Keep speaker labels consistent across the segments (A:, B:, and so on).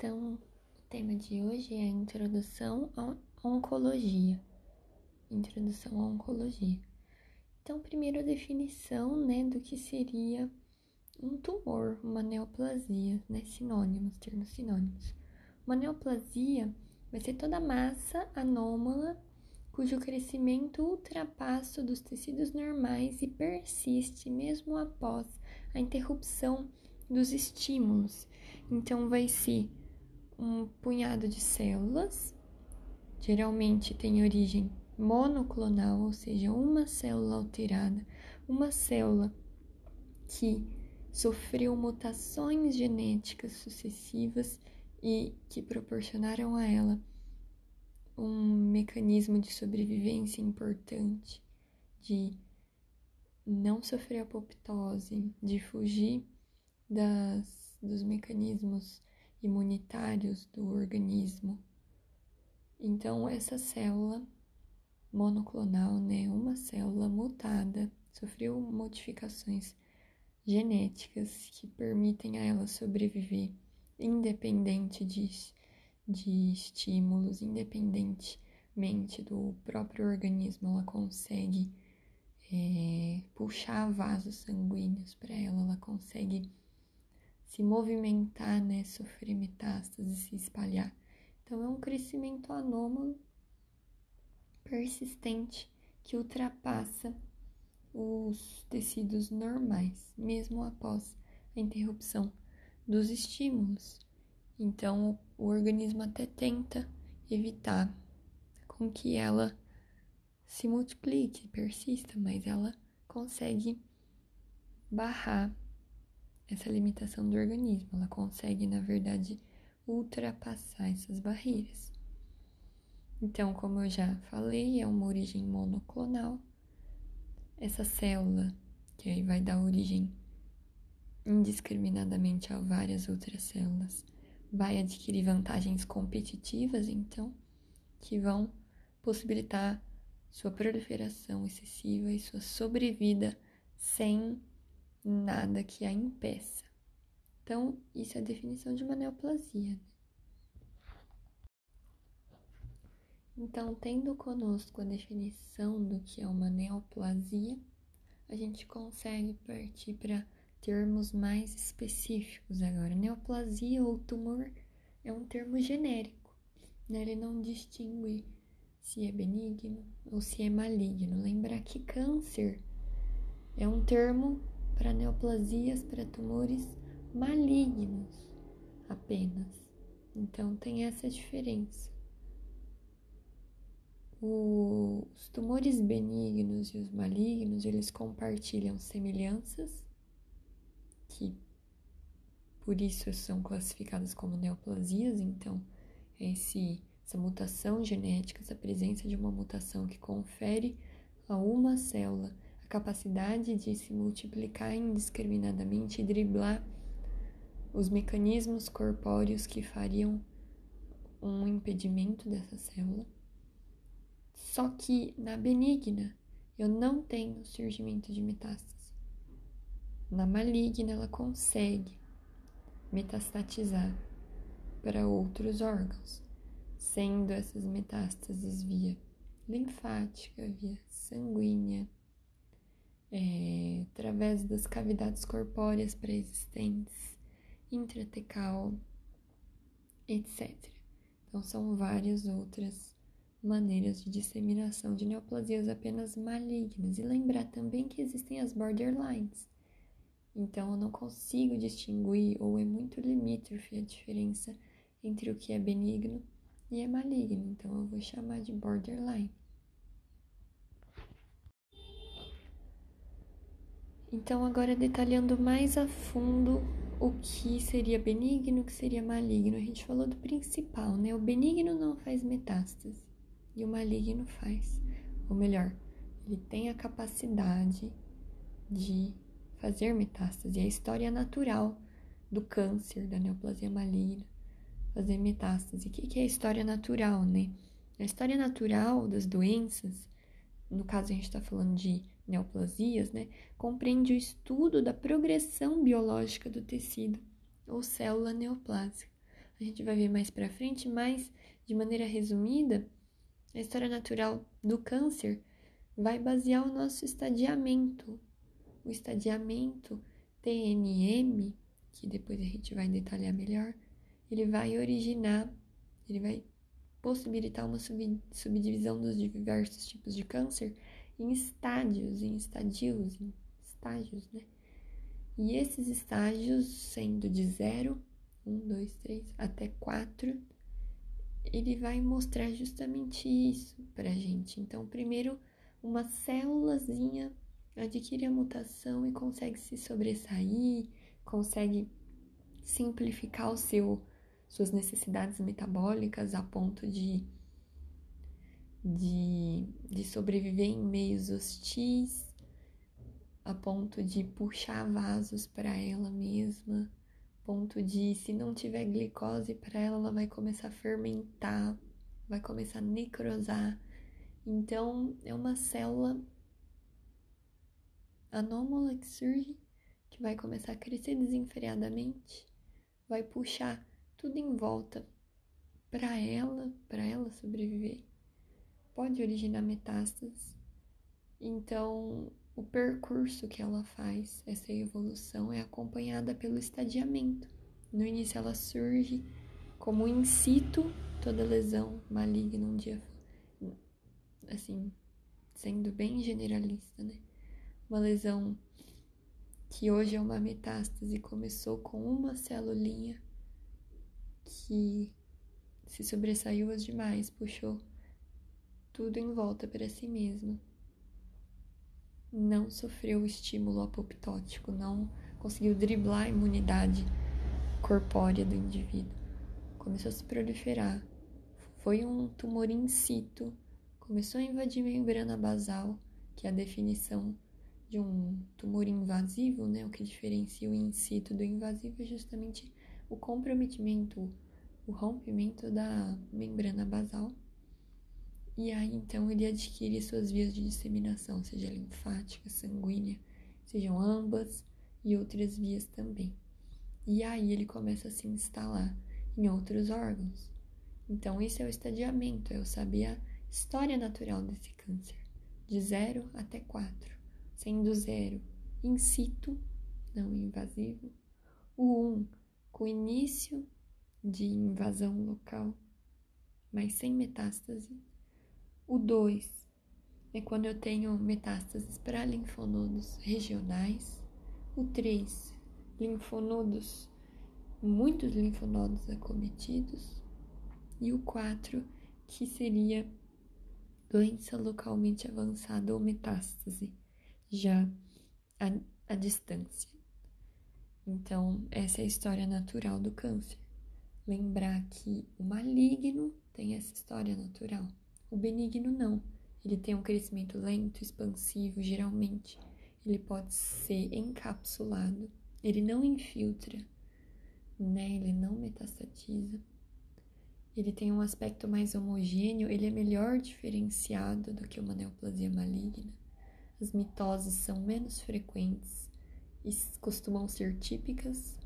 A: Então, o tema de hoje é a introdução à oncologia. Introdução à oncologia. Então, primeiro a definição, né, do que seria um tumor, uma neoplasia, né, sinônimos, termos sinônimos. Uma neoplasia vai ser toda massa anômala cujo crescimento ultrapassa dos tecidos normais e persiste mesmo após a interrupção dos estímulos. Então, vai ser um punhado de células, geralmente tem origem monoclonal, ou seja, uma célula alterada, uma célula que sofreu mutações genéticas sucessivas e que proporcionaram a ela um mecanismo de sobrevivência importante, de não sofrer apoptose, de fugir das, dos mecanismos imunitários do organismo. Então, essa célula monoclonal, né, uma célula mutada, sofreu modificações genéticas que permitem a ela sobreviver independente de, de estímulos, independentemente do próprio organismo, ela consegue é, puxar vasos sanguíneos para ela, ela consegue se movimentar, né, sofrer metástases, se espalhar. Então é um crescimento anômalo persistente que ultrapassa os tecidos normais, mesmo após a interrupção dos estímulos. Então, o organismo até tenta evitar com que ela se multiplique, persista, mas ela consegue barrar essa limitação do organismo. Ela consegue, na verdade, ultrapassar essas barreiras. Então, como eu já falei, é uma origem monoclonal. Essa célula, que aí vai dar origem indiscriminadamente a várias outras células, vai adquirir vantagens competitivas, então, que vão possibilitar sua proliferação excessiva e sua sobrevida sem nada que a impeça. Então, isso é a definição de uma neoplasia. Né? Então, tendo conosco a definição do que é uma neoplasia, a gente consegue partir para termos mais específicos agora. Neoplasia ou tumor é um termo genérico, né? ele não distingue se é benigno ou se é maligno. Lembrar que câncer é um termo para neoplasias, para tumores malignos apenas. Então tem essa diferença. Os tumores benignos e os malignos, eles compartilham semelhanças, que por isso são classificadas como neoplasias, então esse, essa mutação genética, essa presença de uma mutação que confere a uma célula capacidade de se multiplicar indiscriminadamente e driblar os mecanismos corpóreos que fariam um impedimento dessa célula só que na benigna eu não tenho surgimento de metástase. Na maligna ela consegue metastatizar para outros órgãos, sendo essas metástases via linfática, via sanguínea, é, através das cavidades corpóreas pré-existentes, intratecal, etc. Então, são várias outras maneiras de disseminação de neoplasias apenas malignas e lembrar também que existem as borderlines. Então, eu não consigo distinguir ou é muito limítrofe a diferença entre o que é benigno e é maligno. Então, eu vou chamar de borderline. Então, agora detalhando mais a fundo o que seria benigno, o que seria maligno. A gente falou do principal, né? O benigno não faz metástase e o maligno faz. Ou melhor, ele tem a capacidade de fazer metástase. É a história natural do câncer, da neoplasia maligna, fazer metástase. O que é a história natural, né? A história natural das doenças, no caso a gente está falando de neoplasias, né? Compreende o estudo da progressão biológica do tecido ou célula neoplásica. a gente vai ver mais para frente, mas de maneira resumida, a história natural do câncer vai basear o nosso estadiamento. O estadiamento TNM, que depois a gente vai detalhar melhor, ele vai originar, ele vai possibilitar uma sub, subdivisão dos diversos tipos de câncer em estádios, em estadios, em estágios, né? E esses estágios, sendo de 0, 1, 2, 3, até 4, ele vai mostrar justamente isso pra gente. Então, primeiro, uma célulazinha adquire a mutação e consegue se sobressair, consegue simplificar o seu suas necessidades metabólicas a ponto de, de, de sobreviver em meios hostis, a ponto de puxar vasos para ela mesma, ponto de, se não tiver glicose para ela, ela vai começar a fermentar, vai começar a necrosar. Então, é uma célula anômala que surge, que vai começar a crescer desenfreadamente, vai puxar tudo em volta para ela, para ela sobreviver. Pode originar metástases. Então, o percurso que ela faz, essa evolução, é acompanhada pelo estadiamento. No início, ela surge como in situ, toda lesão maligna um dia, assim, sendo bem generalista, né? Uma lesão que hoje é uma metástase começou com uma celulinha que se sobressaiu as demais, puxou tudo em volta para si mesma. Não sofreu o estímulo apoptótico, não conseguiu driblar a imunidade corpórea do indivíduo. Começou a se proliferar. Foi um tumor in situ, começou a invadir membrana basal, que é a definição de um tumor invasivo, né? O que diferencia o in situ do invasivo é justamente o comprometimento, o rompimento da membrana basal. E aí então ele adquire suas vias de disseminação, seja linfática, sanguínea, sejam ambas e outras vias também. E aí ele começa a se instalar em outros órgãos. Então, esse é o estadiamento, é o saber a história natural desse câncer, de 0 até 4, sendo 0 in situ, não invasivo, o 1 um, com início de invasão local, mas sem metástase. O 2 é quando eu tenho metástases para linfonodos regionais. O 3, linfonodos, muitos linfonodos acometidos. E o 4, que seria doença localmente avançada ou metástase, já à, à distância. Então, essa é a história natural do câncer. Lembrar que o maligno tem essa história natural, o benigno não. Ele tem um crescimento lento, expansivo, geralmente. Ele pode ser encapsulado, ele não infiltra, né? Ele não metastatiza. Ele tem um aspecto mais homogêneo, ele é melhor diferenciado do que uma neoplasia maligna. As mitoses são menos frequentes e costumam ser típicas.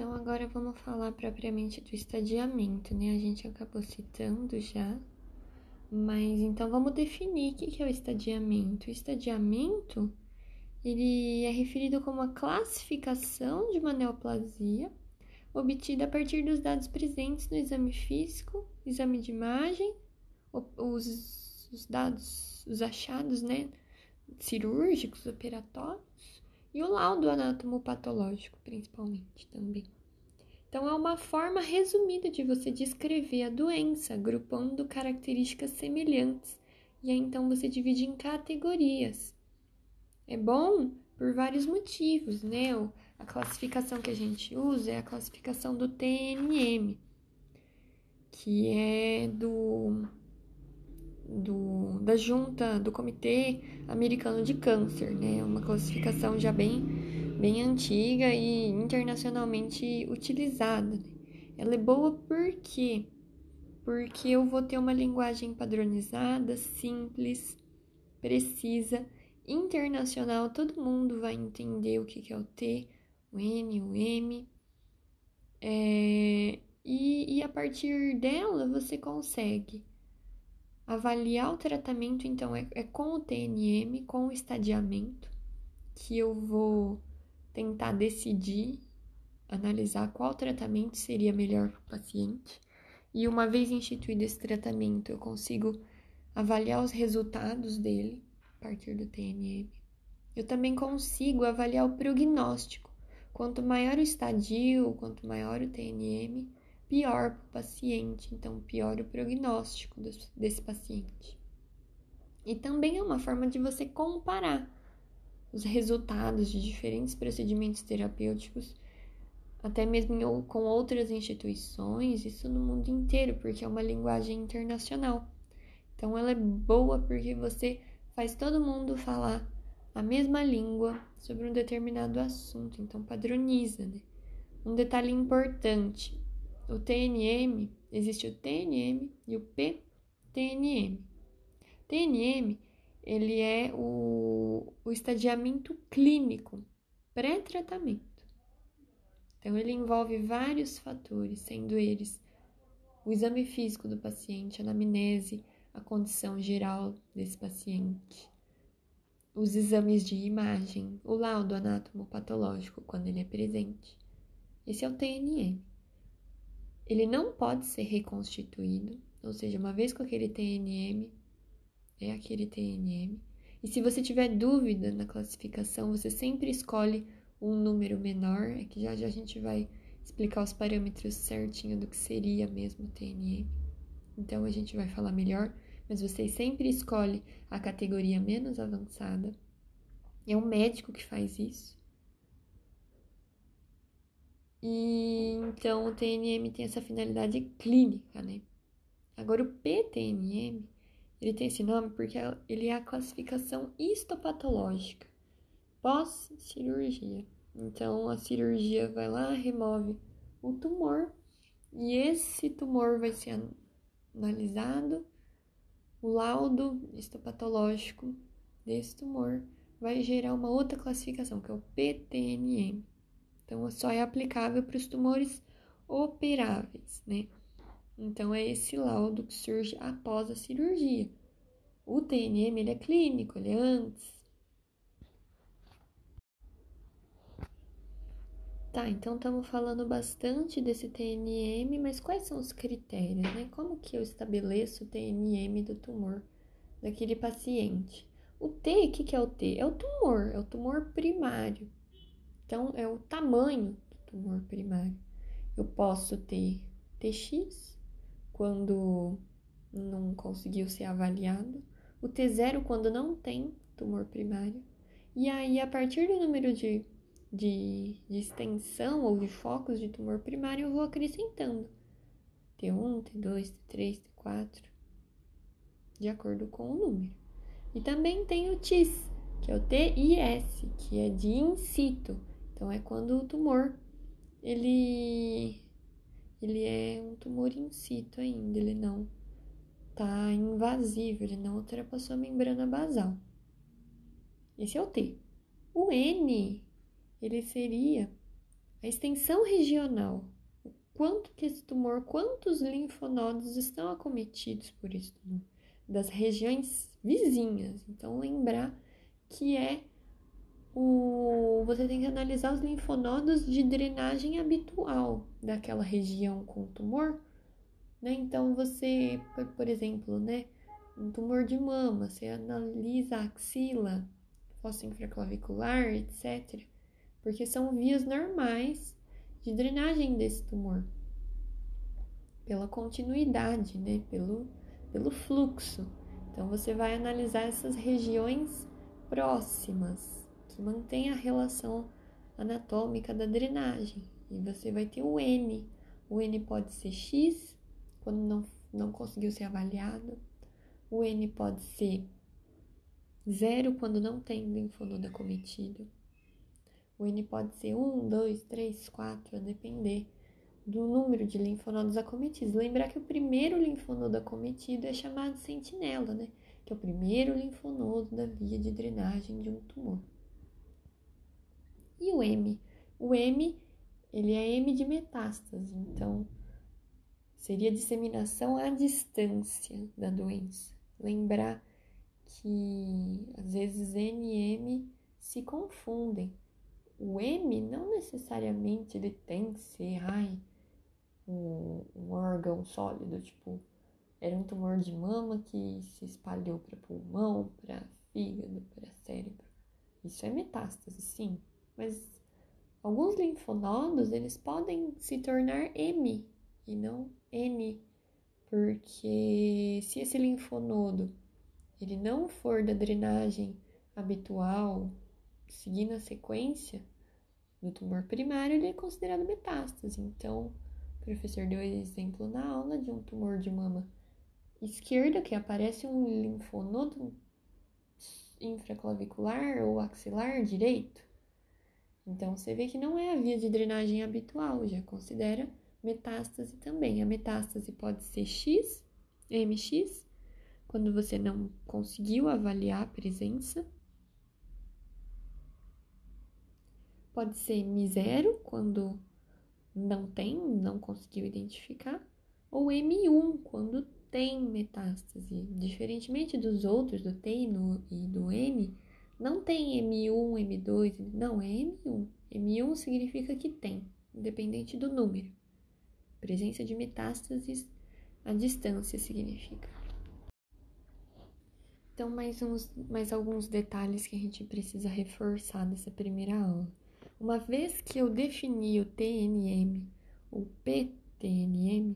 A: Então, agora vamos falar propriamente do estadiamento, né? A gente acabou citando já, mas então vamos definir o que é o estadiamento. O estadiamento ele é referido como a classificação de uma neoplasia obtida a partir dos dados presentes no exame físico, exame de imagem, os, os dados, os achados, né, cirúrgicos, operatórios e o laudo anatomopatológico, principalmente também. Então, é uma forma resumida de você descrever a doença, agrupando características semelhantes, e aí então você divide em categorias. É bom por vários motivos, né? A classificação que a gente usa é a classificação do TNM, que é do, do da junta do Comitê Americano de Câncer, né? Uma classificação já bem, bem antiga e internacionalmente utilizada. Ela é boa por quê? Porque eu vou ter uma linguagem padronizada, simples, precisa, internacional, todo mundo vai entender o que é o T, o N, o M. É, e, e a partir dela você consegue avaliar o tratamento, então é, é com o TNM, com o estadiamento, que eu vou tentar decidir, analisar qual tratamento seria melhor para o paciente. E uma vez instituído esse tratamento, eu consigo avaliar os resultados dele a partir do TNM. Eu também consigo avaliar o prognóstico. Quanto maior o estadio, quanto maior o TNM, pior para o paciente, então pior o prognóstico desse paciente. E também é uma forma de você comparar os resultados de diferentes procedimentos terapêuticos até mesmo com outras instituições, isso no mundo inteiro, porque é uma linguagem internacional. Então ela é boa porque você faz todo mundo falar a mesma língua sobre um determinado assunto, então padroniza, né? Um detalhe importante, o TNM, existe o TNM e o PTNM. TNM, ele é o, o estadiamento clínico pré-tratamento. Então, ele envolve vários fatores, sendo eles o exame físico do paciente, a anamnese, a condição geral desse paciente, os exames de imagem, o laudo anatomopatológico quando ele é presente. Esse é o TNM. Ele não pode ser reconstituído, ou seja, uma vez com aquele TNM, é aquele TNM. E se você tiver dúvida na classificação, você sempre escolhe um número menor, é que já já a gente vai explicar os parâmetros certinho do que seria mesmo o TNM. Então a gente vai falar melhor, mas você sempre escolhe a categoria menos avançada. É um médico que faz isso. E então o TNM tem essa finalidade clínica, né? Agora o PTNM, ele tem esse nome porque ele é a classificação histopatológica pós-cirurgia. Então a cirurgia vai lá, remove o tumor e esse tumor vai ser analisado. O laudo histopatológico desse tumor vai gerar uma outra classificação, que é o PTNM. Então, só é aplicável para os tumores operáveis, né? Então, é esse laudo que surge após a cirurgia. O TNM, ele é clínico, ele é antes. Tá, então estamos falando bastante desse TNM, mas quais são os critérios, né? Como que eu estabeleço o TNM do tumor daquele paciente? O T, o que, que é o T? É o tumor, é o tumor primário. Então, é o tamanho do tumor primário. Eu posso ter TX, quando não conseguiu ser avaliado, o T0 quando não tem tumor primário. E aí, a partir do número de de, de extensão ou de focos de tumor primário, eu vou acrescentando T1, T2, T3, T4, de acordo com o número. E também tem o TIS, que é o TIS, que é de in situ. Então, é quando o tumor, ele, ele é um tumor in situ ainda, ele não está invasivo, ele não ultrapassou a membrana basal. Esse é o T. O N ele seria a extensão regional. O quanto que esse tumor, quantos linfonodos estão acometidos por esse tumor, das regiões vizinhas. Então, lembrar que é o você tem que analisar os linfonodos de drenagem habitual daquela região com tumor, né? Então você, por, exemplo, né, um tumor de mama, você analisa a axila, fossa infraclavicular, etc porque são vias normais de drenagem desse tumor, pela continuidade, né? Pelo, pelo fluxo. Então, você vai analisar essas regiões próximas que mantêm a relação anatômica da drenagem. E você vai ter o N. O N pode ser X, quando não, não conseguiu ser avaliado. O N pode ser zero, quando não tem linfonodo acometido. O N pode ser 1, 2, 3, 4, a depender do número de linfonodos acometidos. Lembrar que o primeiro linfonodo acometido é chamado sentinela, né? que é o primeiro linfonodo da via de drenagem de um tumor. E o M? O M, ele é M de metástase, então seria disseminação à distância da doença. Lembrar que às vezes N e M se confundem. O M não necessariamente ele tem que ser ai, um, um órgão sólido, tipo, era um tumor de mama que se espalhou para pulmão, para fígado, para cérebro. Isso é metástase, sim, mas alguns linfonodos eles podem se tornar M e não N, porque se esse linfonodo ele não for da drenagem habitual, seguindo a sequência do tumor primário, ele é considerado metástase. Então, o professor deu exemplo na aula de um tumor de mama esquerda que aparece um linfonodo infraclavicular ou axilar direito. Então, você vê que não é a via de drenagem habitual, já considera metástase também. A metástase pode ser X, MX, quando você não conseguiu avaliar a presença. Pode ser M0, quando não tem, não conseguiu identificar. Ou M1, quando tem metástase. Diferentemente dos outros, do T e do M, não tem M1, M2, não, é M1. M1 significa que tem, independente do número. Presença de metástases à distância significa. Então, mais, uns, mais alguns detalhes que a gente precisa reforçar nessa primeira aula. Uma vez que eu defini o TNM, o PTNM,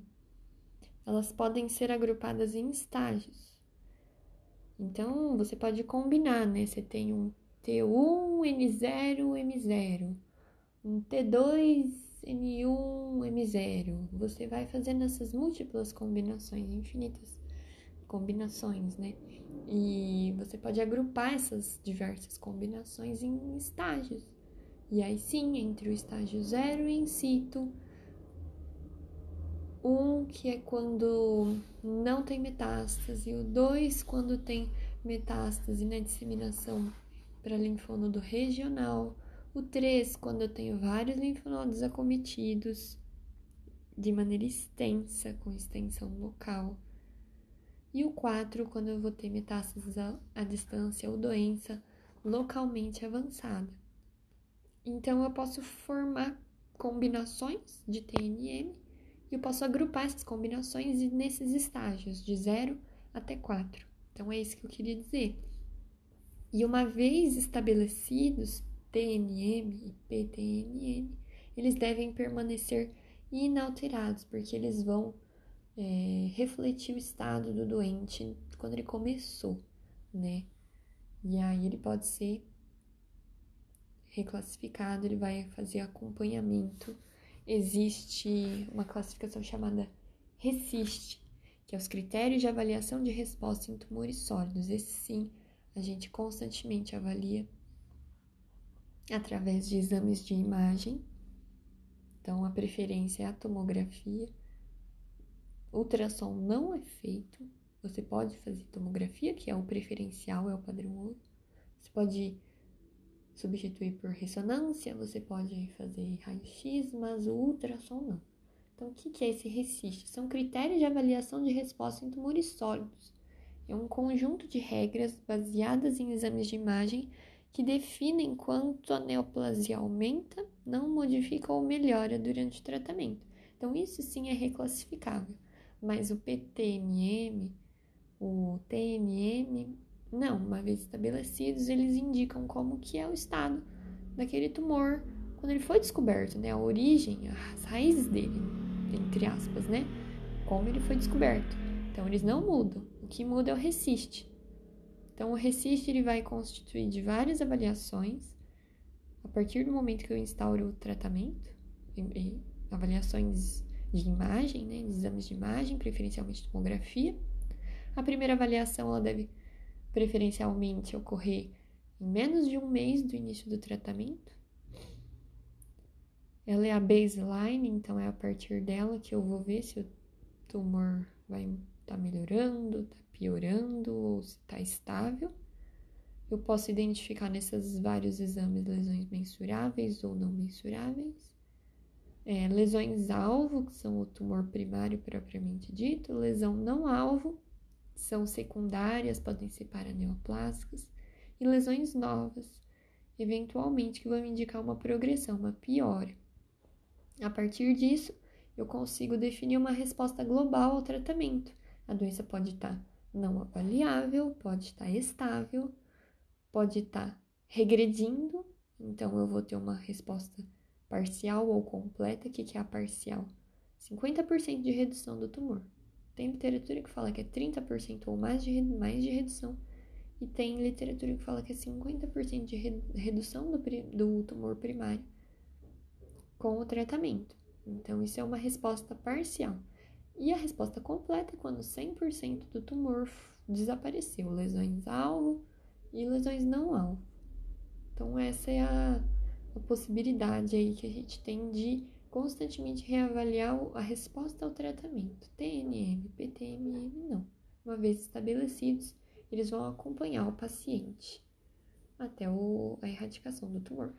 A: elas podem ser agrupadas em estágios. Então, você pode combinar, né? Você tem um T1, N0, M0, um T2, N1, M0. Você vai fazendo essas múltiplas combinações, infinitas combinações, né? E você pode agrupar essas diversas combinações em estágios. E aí sim, entre o estágio zero e in situ, um que é quando não tem metástase, o dois quando tem metástase na disseminação para linfonodo regional, o 3 quando eu tenho vários linfonodos acometidos de maneira extensa, com extensão local e o 4 quando eu vou ter metástases à distância ou doença localmente avançada. Então eu posso formar combinações de TNM eu posso agrupar essas combinações nesses estágios de 0 até 4. Então é isso que eu queria dizer. E uma vez estabelecidos TNM e PTNM, eles devem permanecer inalterados, porque eles vão é, refletir o estado do doente quando ele começou, né? E aí ele pode ser reclassificado, ele vai fazer acompanhamento. Existe uma classificação chamada RESIST, que é os critérios de avaliação de resposta em tumores sólidos. Esse sim, a gente constantemente avalia através de exames de imagem. Então, a preferência é a tomografia Ultrassom não é feito. Você pode fazer tomografia, que é o preferencial, é o padrão ouro. Você pode substituir por ressonância, você pode fazer raio-x, mas o ultrassom não. Então, o que é esse RESIST? São critérios de avaliação de resposta em tumores sólidos. É um conjunto de regras baseadas em exames de imagem que definem quanto a neoplasia aumenta, não modifica ou melhora durante o tratamento. Então, isso sim é reclassificável. Mas o PTMM, o TNM, não, uma vez estabelecidos, eles indicam como que é o estado daquele tumor quando ele foi descoberto, né? A origem, as raízes dele, entre aspas, né? Como ele foi descoberto. Então, eles não mudam. O que muda é o RESIST. Então, o RESIST ele vai constituir de várias avaliações a partir do momento que eu instauro o tratamento, avaliações de imagem, né, de exames de imagem, preferencialmente tomografia. A primeira avaliação ela deve preferencialmente ocorrer em menos de um mês do início do tratamento. Ela é a baseline, então é a partir dela que eu vou ver se o tumor vai está melhorando, está piorando ou se está estável. Eu posso identificar nesses vários exames lesões mensuráveis ou não mensuráveis. É, lesões alvo, que são o tumor primário propriamente dito, lesão não alvo, são secundárias, podem ser paraneoplásicas, e lesões novas, eventualmente que vão indicar uma progressão, uma piora. A partir disso, eu consigo definir uma resposta global ao tratamento. A doença pode estar não avaliável, pode estar estável, pode estar regredindo, então eu vou ter uma resposta parcial ou completa. O que é a parcial? 50% de redução do tumor. Tem literatura que fala que é 30% ou mais de, mais de redução, e tem literatura que fala que é 50% de redução do, do tumor primário com o tratamento. Então, isso é uma resposta parcial. E a resposta completa é quando 100% do tumor desapareceu, lesões alvo e lesões não alvo. Então, essa é a, a possibilidade aí que a gente tem de constantemente reavaliar a resposta ao tratamento. TNM, PTMM, não. Uma vez estabelecidos, eles vão acompanhar o paciente até o, a erradicação do tumor.